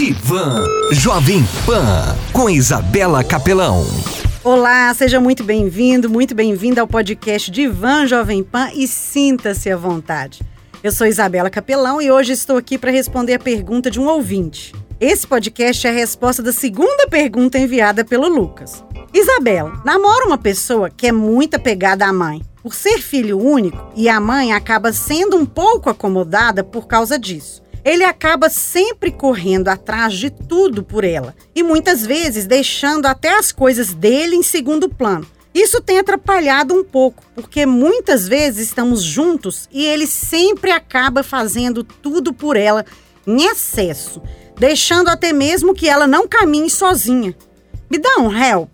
Divan Jovem Pan com Isabela Capelão. Olá, seja muito bem-vindo, muito bem-vinda ao podcast Divan Jovem Pan e sinta-se à vontade. Eu sou Isabela Capelão e hoje estou aqui para responder a pergunta de um ouvinte. Esse podcast é a resposta da segunda pergunta enviada pelo Lucas. Isabela, namora uma pessoa que é muito apegada à mãe. Por ser filho único, e a mãe acaba sendo um pouco acomodada por causa disso. Ele acaba sempre correndo atrás de tudo por ela e muitas vezes deixando até as coisas dele em segundo plano. Isso tem atrapalhado um pouco, porque muitas vezes estamos juntos e ele sempre acaba fazendo tudo por ela em excesso, deixando até mesmo que ela não caminhe sozinha. Me dá um help.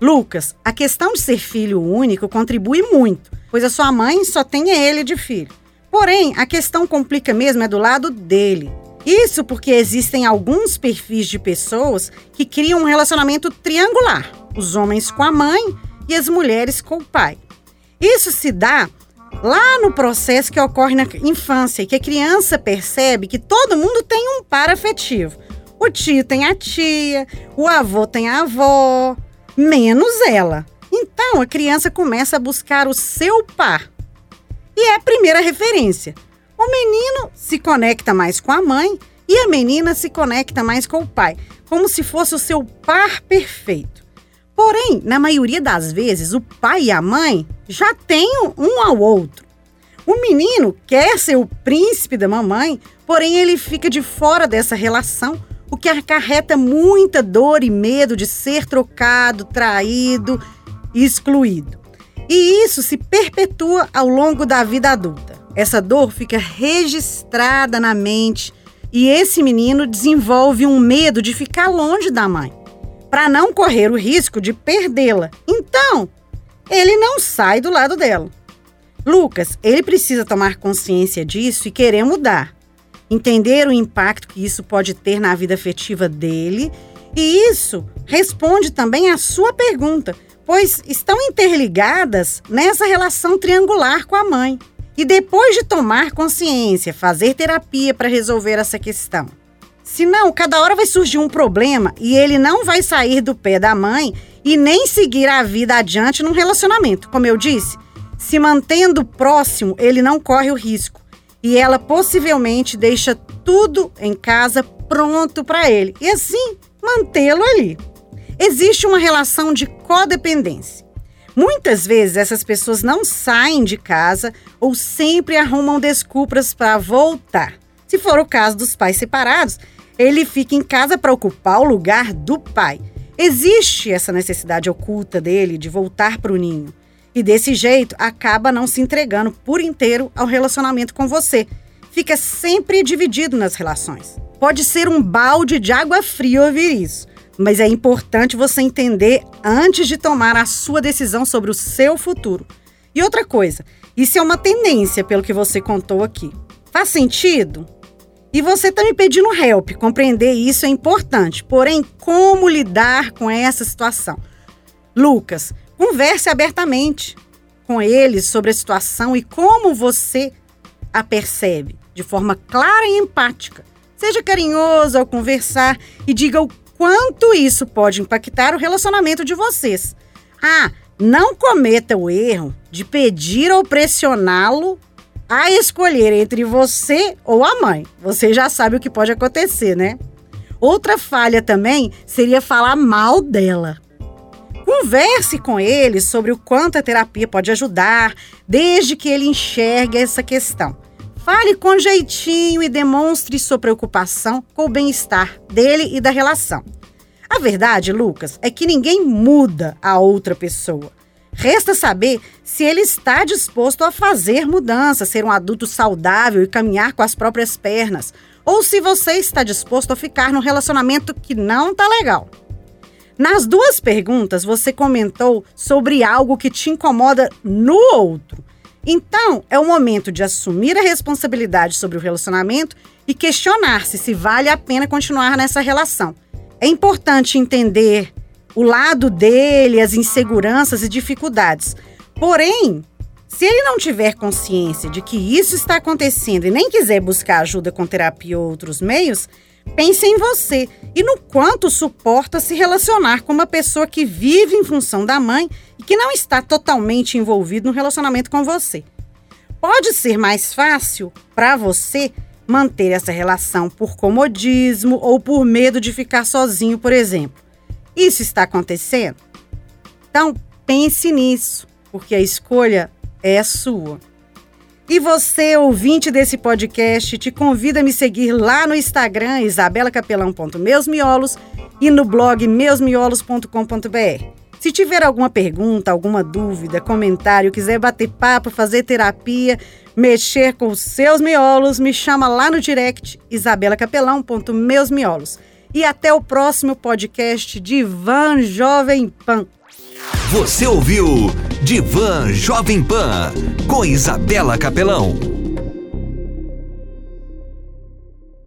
Lucas, a questão de ser filho único contribui muito, pois a sua mãe só tem ele de filho. Porém, a questão complica mesmo é do lado dele. Isso porque existem alguns perfis de pessoas que criam um relacionamento triangular: os homens com a mãe e as mulheres com o pai. Isso se dá lá no processo que ocorre na infância, que a criança percebe que todo mundo tem um par afetivo. O tio tem a tia, o avô tem a avó, menos ela. Então a criança começa a buscar o seu par. E é a primeira referência. O menino se conecta mais com a mãe e a menina se conecta mais com o pai, como se fosse o seu par perfeito. Porém, na maioria das vezes, o pai e a mãe já têm um ao outro. O menino quer ser o príncipe da mamãe, porém ele fica de fora dessa relação, o que acarreta muita dor e medo de ser trocado, traído, excluído. E isso se perpetua ao longo da vida adulta. Essa dor fica registrada na mente e esse menino desenvolve um medo de ficar longe da mãe, para não correr o risco de perdê-la. Então, ele não sai do lado dela. Lucas, ele precisa tomar consciência disso e querer mudar. Entender o impacto que isso pode ter na vida afetiva dele. E isso responde também à sua pergunta: pois estão interligadas nessa relação triangular com a mãe. E depois de tomar consciência, fazer terapia para resolver essa questão. Senão, cada hora vai surgir um problema e ele não vai sair do pé da mãe e nem seguir a vida adiante num relacionamento. Como eu disse, se mantendo próximo, ele não corre o risco. E ela possivelmente deixa tudo em casa pronto para ele. E assim, mantê-lo ali existe uma relação de codependência. Muitas vezes essas pessoas não saem de casa ou sempre arrumam desculpas para voltar. Se for o caso dos pais separados, ele fica em casa para ocupar o lugar do pai. Existe essa necessidade oculta dele de voltar para o ninho. E desse jeito acaba não se entregando por inteiro ao relacionamento com você. Fica sempre dividido nas relações. Pode ser um balde de água fria ouvir isso mas é importante você entender antes de tomar a sua decisão sobre o seu futuro. E outra coisa, isso é uma tendência pelo que você contou aqui. Faz sentido? E você está me pedindo help, compreender isso é importante. Porém, como lidar com essa situação? Lucas, converse abertamente com eles sobre a situação e como você a percebe, de forma clara e empática. Seja carinhoso ao conversar e diga o quanto isso pode impactar o relacionamento de vocês. Ah, não cometa o erro de pedir ou pressioná-lo a escolher entre você ou a mãe. Você já sabe o que pode acontecer, né? Outra falha também seria falar mal dela. Converse com ele sobre o quanto a terapia pode ajudar, desde que ele enxergue essa questão. Fale com jeitinho e demonstre sua preocupação com o bem-estar dele e da relação. A verdade, Lucas, é que ninguém muda a outra pessoa. Resta saber se ele está disposto a fazer mudanças, ser um adulto saudável e caminhar com as próprias pernas, ou se você está disposto a ficar num relacionamento que não está legal. Nas duas perguntas, você comentou sobre algo que te incomoda no outro. Então, é o momento de assumir a responsabilidade sobre o relacionamento e questionar-se se vale a pena continuar nessa relação. É importante entender o lado dele, as inseguranças e dificuldades. Porém, se ele não tiver consciência de que isso está acontecendo e nem quiser buscar ajuda com terapia ou outros meios, Pense em você e no quanto suporta se relacionar com uma pessoa que vive em função da mãe e que não está totalmente envolvido no relacionamento com você. Pode ser mais fácil para você manter essa relação por comodismo ou por medo de ficar sozinho, por exemplo. Isso está acontecendo? Então, pense nisso, porque a escolha é sua. E você, ouvinte desse podcast, te convido a me seguir lá no Instagram, isabelacapelão.meusmiolos e no blog meusmiolos.com.br. Se tiver alguma pergunta, alguma dúvida, comentário, quiser bater papo, fazer terapia, mexer com os seus miolos, me chama lá no direct isabelacapelão.meusmiolos. E até o próximo podcast Divan Jovem Pan. Você ouviu Divan Jovem Pan com Isabela Capelão.